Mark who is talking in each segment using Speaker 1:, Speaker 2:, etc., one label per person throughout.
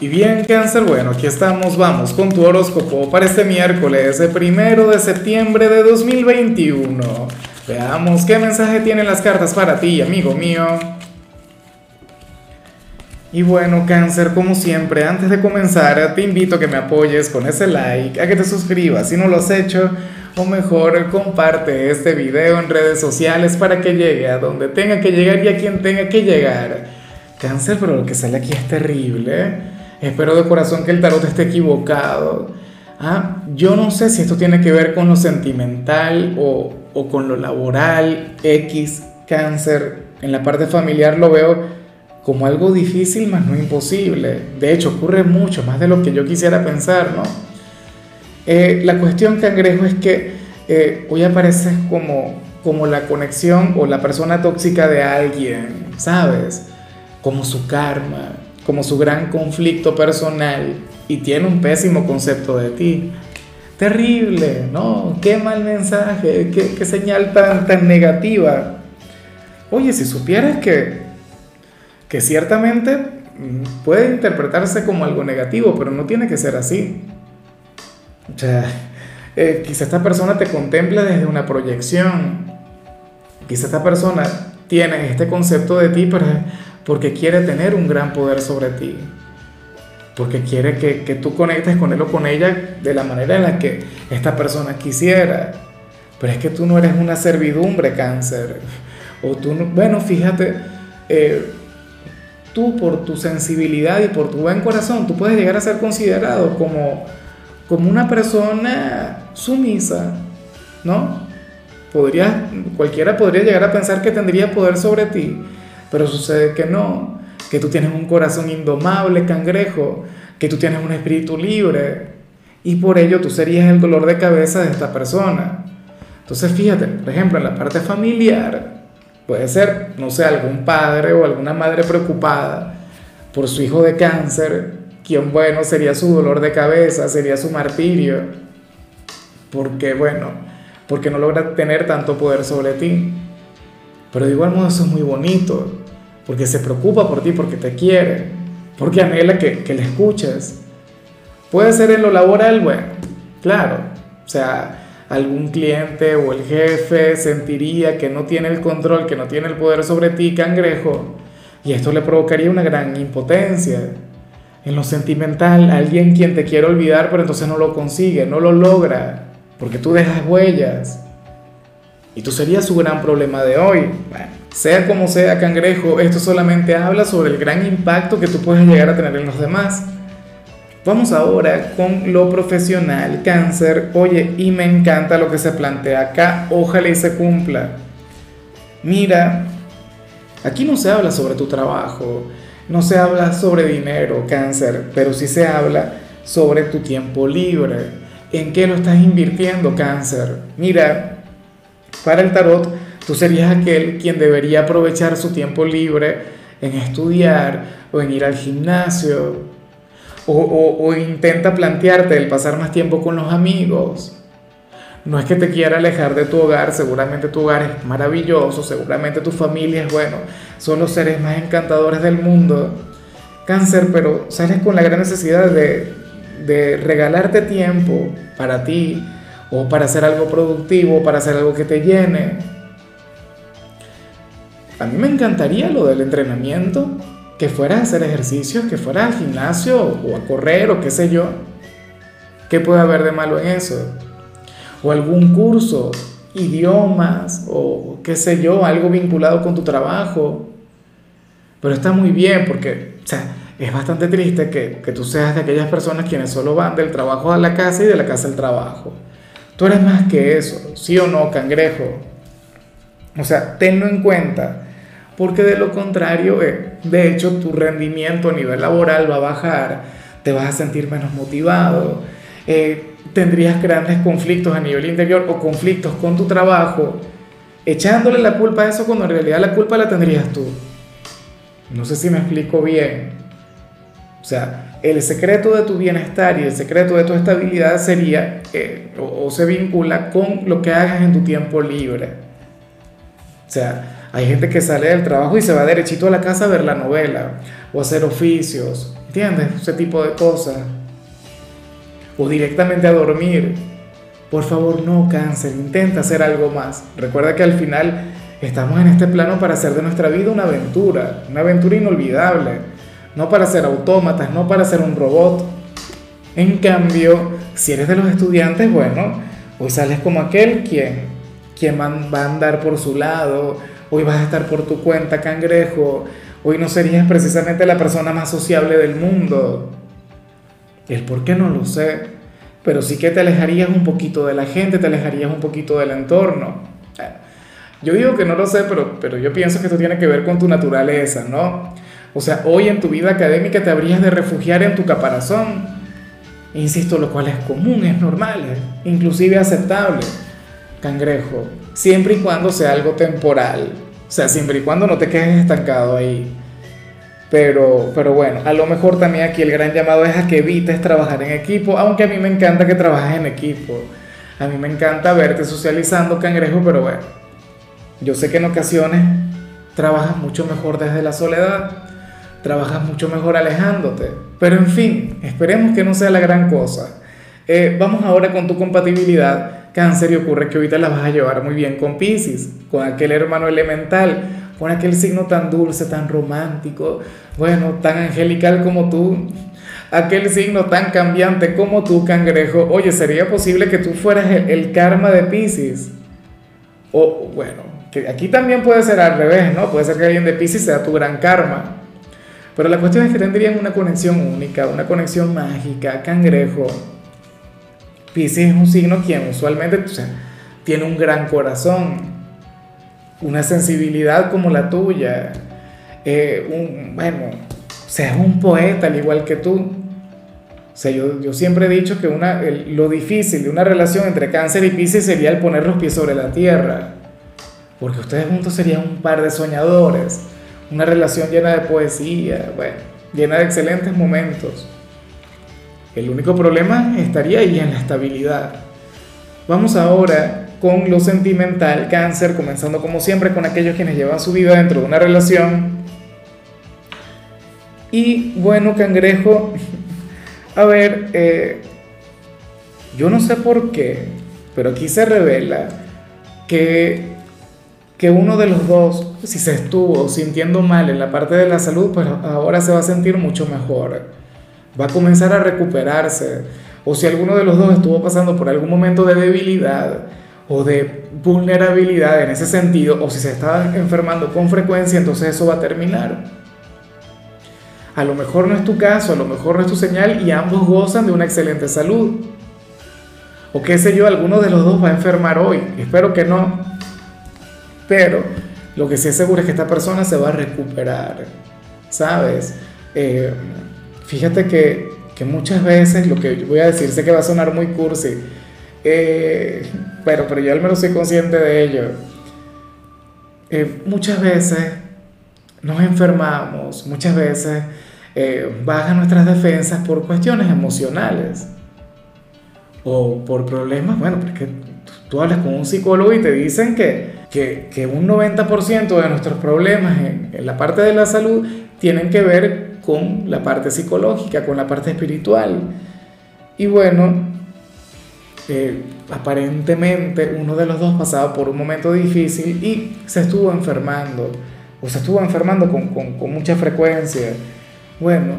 Speaker 1: Y bien, cáncer, bueno, aquí estamos, vamos con tu horóscopo para este miércoles, el primero de septiembre de 2021. Veamos qué mensaje tienen las cartas para ti, amigo mío. Y bueno, cáncer, como siempre, antes de comenzar, te invito a que me apoyes con ese like, a que te suscribas si no lo has hecho, o mejor, comparte este video en redes sociales para que llegue a donde tenga que llegar y a quien tenga que llegar. Cáncer, pero lo que sale aquí es terrible. Espero de corazón que el tarot esté equivocado. Ah, yo no sé si esto tiene que ver con lo sentimental o, o con lo laboral, X, cáncer. En la parte familiar lo veo como algo difícil, más no imposible. De hecho, ocurre mucho, más de lo que yo quisiera pensar, ¿no? Eh, la cuestión, cangrejo, es que eh, hoy aparece como, como la conexión o la persona tóxica de alguien, ¿sabes? Como su karma, como su gran conflicto personal y tiene un pésimo concepto de ti. Terrible, ¿no? Qué mal mensaje, qué, señal tan, tan negativa. Oye, si supieras que, que ciertamente puede interpretarse como algo negativo, pero no tiene que ser así. O sea, eh, quizá esta persona te contempla desde una proyección. Quizá esta persona tiene este concepto de ti, pero porque quiere tener un gran poder sobre ti, porque quiere que, que, tú conectes con él o con ella de la manera en la que esta persona quisiera. Pero es que tú no eres una servidumbre, cáncer. O tú, no, bueno, fíjate, eh, tú por tu sensibilidad y por tu buen corazón, tú puedes llegar a ser considerado como, como una persona sumisa, ¿no? Podría, cualquiera podría llegar a pensar que tendría poder sobre ti, pero sucede que no, que tú tienes un corazón indomable, cangrejo, que tú tienes un espíritu libre y por ello tú serías el dolor de cabeza de esta persona. Entonces fíjate, por ejemplo, en la parte familiar, puede ser, no sé, algún padre o alguna madre preocupada por su hijo de cáncer, quien, bueno, sería su dolor de cabeza, sería su martirio, porque, bueno, porque no logra tener tanto poder sobre ti. Pero de igual modo eso es muy bonito, porque se preocupa por ti, porque te quiere, porque anhela que, que le escuches. Puede ser en lo laboral, bueno, claro, o sea, algún cliente o el jefe sentiría que no tiene el control, que no tiene el poder sobre ti, cangrejo, y esto le provocaría una gran impotencia. En lo sentimental, alguien quien te quiere olvidar, pero entonces no lo consigue, no lo logra, porque tú dejas huellas. Y tú serías su gran problema de hoy. Bueno, sea como sea, cangrejo, esto solamente habla sobre el gran impacto que tú puedes llegar a tener en los demás. Vamos ahora con lo profesional, cáncer. Oye, y me encanta lo que se plantea acá, ojalá y se cumpla. Mira, aquí no se habla sobre tu trabajo, no se habla sobre dinero, cáncer, pero sí se habla sobre tu tiempo libre. ¿En qué lo estás invirtiendo, cáncer? Mira, para el tarot, tú serías aquel quien debería aprovechar su tiempo libre en estudiar o en ir al gimnasio. O, intenta plantearte el pasar más tiempo con los amigos. No es que te quiera alejar de tu hogar, seguramente tu hogar es maravilloso, seguramente tu familia es bueno, son los seres más encantadores del mundo. Cáncer, pero sales con la gran necesidad de, de regalarte tiempo para ti, o para hacer algo productivo, para hacer algo que te llene. A mí me encantaría lo del entrenamiento, que fueras a hacer ejercicios, que fueras al gimnasio o a correr o qué sé yo. ¿Qué puede haber de malo en eso? O algún curso, idiomas o qué sé yo, algo vinculado con tu trabajo. Pero está muy bien porque, es bastante triste que, que tú seas de aquellas personas quienes solo van del trabajo a la casa y de la casa al trabajo. Tú eres más que eso, sí o no, cangrejo. O sea, tenlo en cuenta, porque de lo contrario, eh, de hecho, tu rendimiento a nivel laboral va a bajar, te vas a sentir menos motivado, eh, tendrías grandes conflictos a nivel interior o conflictos con tu trabajo, echándole la culpa a eso cuando en realidad la culpa la tendrías tú. No sé si me explico bien. O sea, el secreto de tu bienestar y el secreto de tu estabilidad sería eh, o, se vincula con lo que hagas en tu tiempo libre. O sea, hay gente que sale del trabajo y se va derechito a la casa a ver la novela o hacer oficios ¿entiendes? Ese tipo de cosas. O directamente a dormir. Por favor, no cáncer, intenta hacer algo más. Recuerda que al final estamos en este plano para hacer de nuestra vida una aventura, una aventura inolvidable, no para ser autómatas, no para ser un robot. En cambio, si eres de los estudiantes, bueno, hoy sales como aquel quien, quien va a andar por su lado, hoy vas a estar por tu cuenta, cangrejo, hoy no serías precisamente la persona más sociable del mundo. El por qué no lo sé, pero sí que te alejarías un poquito de la gente, te alejarías un poquito del entorno. Yo digo que no lo sé, pero, pero yo pienso que esto tiene que ver con tu naturaleza, ¿no? O sea, hoy en tu vida académica te habrías de refugiar en tu caparazón. Insisto, lo cual es común, es normal, inclusive aceptable. Cangrejo, siempre y cuando sea algo temporal. O sea, siempre y cuando no te quedes estancado ahí. Pero, pero bueno, a lo mejor también aquí el gran llamado es a que evites trabajar en equipo, aunque a mí me encanta que trabajes en equipo. A mí me encanta verte socializando, cangrejo, pero bueno, yo sé que en ocasiones trabajas mucho mejor desde la soledad, trabajas mucho mejor alejándote, pero en fin, esperemos que no sea la gran cosa. Eh, vamos ahora con tu compatibilidad. Cáncer y ocurre que ahorita la vas a llevar muy bien con Pisces, con aquel hermano elemental con aquel signo tan dulce, tan romántico, bueno, tan angelical como tú, aquel signo tan cambiante como tú, cangrejo. Oye, ¿sería posible que tú fueras el, karma de Pisces? O bueno, que aquí también puede ser al revés, ¿no? Puede ser que alguien de Pisces sea tu gran karma. Pero la cuestión es que tendrían una conexión única, una conexión mágica, cangrejo. Pisces es un signo quien usualmente tiene un gran corazón, una sensibilidad como la tuya, eh, un, bueno, seas un poeta al igual que tú. O sea, yo, yo siempre he dicho que una, lo difícil de una relación entre cáncer y piscis sería el poner los pies sobre la tierra, porque ustedes juntos serían un par de soñadores, una relación llena de poesía, bueno, llena de excelentes momentos. El único problema estaría ahí en la estabilidad. Vamos ahora con lo sentimental, cáncer, comenzando como siempre con aquellos quienes llevan su vida dentro de una relación. Y bueno, cangrejo, a ver, eh, yo no sé por qué, pero aquí se revela que, que uno de los dos, si se estuvo sintiendo mal en la parte de la salud, pues ahora se va a sentir mucho mejor. Va a comenzar a recuperarse. O si alguno de los dos estuvo pasando por algún momento de debilidad, o de vulnerabilidad en ese sentido, o si se está enfermando con frecuencia, entonces eso va a terminar. A lo mejor no es tu caso, a lo mejor no es tu señal y ambos gozan de una excelente salud. O qué sé yo, alguno de los dos va a enfermar hoy. Espero que no. Pero lo que sí es seguro es que esta persona se va a recuperar. ¿Sabes? Eh, fíjate que, que muchas veces lo que voy a decir, sé que va a sonar muy cursi, eh, pero, pero yo al menos soy consciente de ello. Eh, muchas veces nos enfermamos, muchas veces eh, bajan nuestras defensas por cuestiones emocionales o por problemas, bueno, porque tú hablas con un psicólogo y te dicen que, que, un 90% de nuestros problemas en, la parte de la salud tienen que ver con la parte psicológica, con la parte espiritual. Y bueno, aparentemente uno de los dos pasaba por un momento difícil y se estuvo enfermando, o se estuvo enfermando con, con, mucha frecuencia. Bueno,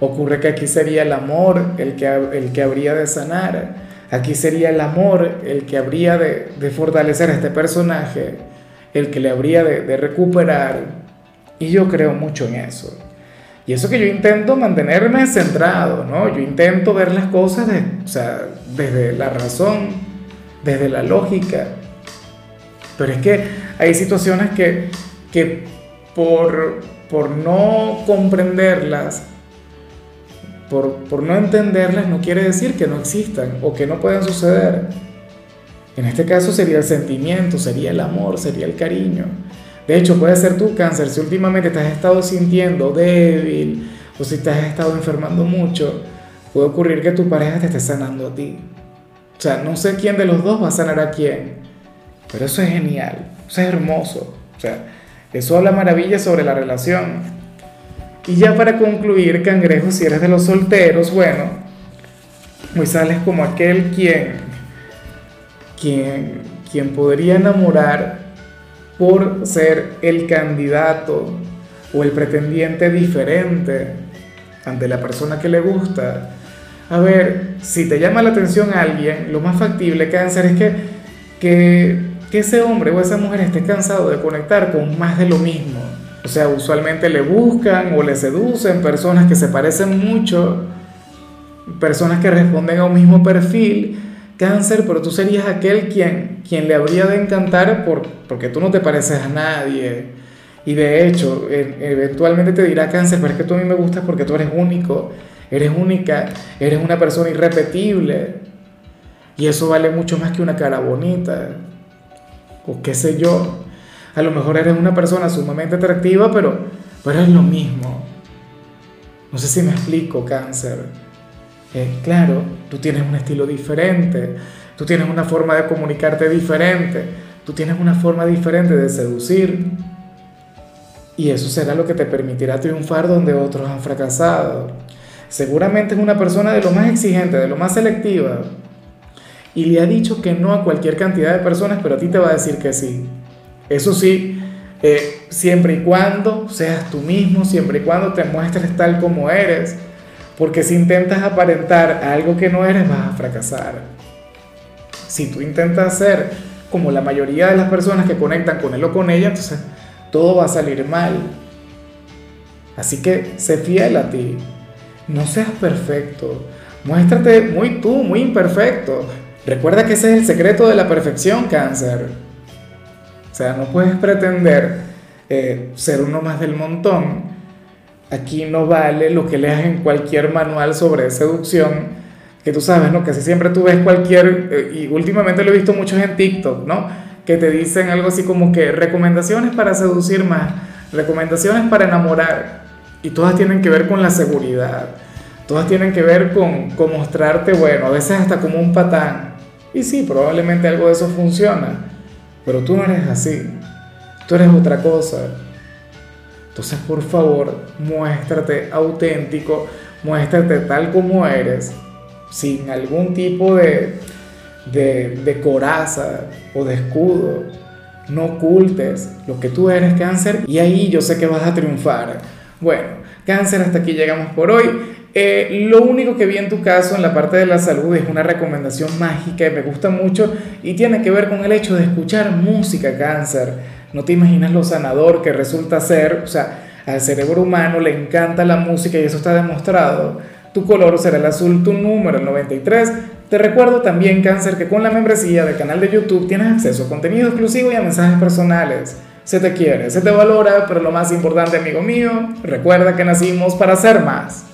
Speaker 1: ocurre que aquí sería el amor el que, el que habría de sanar, aquí sería el amor el que habría de, fortalecer a este personaje, el que le habría de, recuperar, y yo creo mucho en eso. Y eso que yo intento mantenerme centrado, ¿no? Yo intento ver las cosas desde la razón, desde la lógica. Pero es que hay situaciones que, que por no comprenderlas, por, no entenderlas, no quiere decir que no existan o que no puedan suceder. En este caso sería el sentimiento, sería el amor, sería el cariño. De hecho, puede ser tu cáncer si últimamente te has estado sintiendo débil o si te has estado enfermando mucho, puede ocurrir que tu pareja te esté sanando a ti. O sea, no sé quién de los dos va a sanar a quién, pero eso es genial, eso es hermoso. O sea, eso habla maravilla sobre la relación. Y ya para concluir, cangrejo, si eres de los solteros, bueno, hoy sales como aquel quien, quien, quien podría enamorar por ser el candidato o el pretendiente diferente ante la persona que le gusta. A ver, si te llama la atención alguien, lo más factible hacer es que, que, que ese hombre o esa mujer esté cansado de conectar con más de lo mismo. O sea, usualmente le buscan o le seducen personas que se parecen mucho, personas que responden a un mismo perfil, cáncer, pero tú serías aquel quien, quien le habría de encantar por, porque tú no te pareces a nadie y de hecho, eventualmente te dirá cáncer, pero es que tú a mí me gustas porque tú eres único, eres única, eres una persona irrepetible. Y eso vale mucho más que una cara bonita. O qué sé yo. A lo mejor eres una persona sumamente atractiva, pero, pero es lo mismo. No sé si me explico, cáncer. Eh, claro, tú tienes un estilo diferente, tú tienes una forma de comunicarte diferente, tú tienes una forma diferente de seducir. Y eso será lo que te permitirá triunfar donde otros han fracasado. Seguramente es una persona de lo más exigente, de lo más selectiva. Y le ha dicho que no a cualquier cantidad de personas, pero a ti te va a decir que sí. Eso sí, eh, siempre y cuando seas tú mismo, siempre y cuando te muestres tal como eres. Porque si intentas aparentar algo que no eres, vas a fracasar. Si tú intentas ser como la mayoría de las personas que conectan con él o con ella, entonces todo va a salir mal. Así que sé fiel a ti. No seas perfecto. Muéstrate muy tú, muy imperfecto. Recuerda que ese es el secreto de la perfección, cáncer. O sea, no puedes pretender eh, ser uno más del montón. Aquí no vale lo que leas en cualquier manual sobre seducción, que tú sabes, ¿no? Que si siempre tú ves cualquier, eh, y últimamente lo he visto muchos en TikTok, ¿no? que te dicen algo así como que recomendaciones para seducir más, recomendaciones para enamorar, y todas tienen que ver con la seguridad, todas tienen que ver con, con mostrarte, bueno, a veces hasta como un patán. Y sí, probablemente algo de eso funciona, pero tú no eres así, tú eres otra cosa. Entonces, por favor, muéstrate auténtico, muéstrate tal como eres, sin algún tipo de, de, coraza o de escudo. No ocultes lo que tú eres, cáncer, y ahí yo sé que vas a triunfar. Bueno, cáncer, hasta aquí llegamos por hoy. Eh, lo único que vi en tu caso en la parte de la salud es una recomendación mágica y me gusta mucho y tiene que ver con el hecho de escuchar música cáncer. No te imaginas lo sanador que resulta ser, o sea, al cerebro humano le encanta la música y eso está demostrado. Tu color será el azul, tu número el 93 te recuerdo también, Cáncer, que con la membresía del canal de YouTube tienes acceso a contenido exclusivo y a mensajes personales. Se te quiere, se te valora, pero lo más importante, amigo mío, recuerda que nacimos para ser más.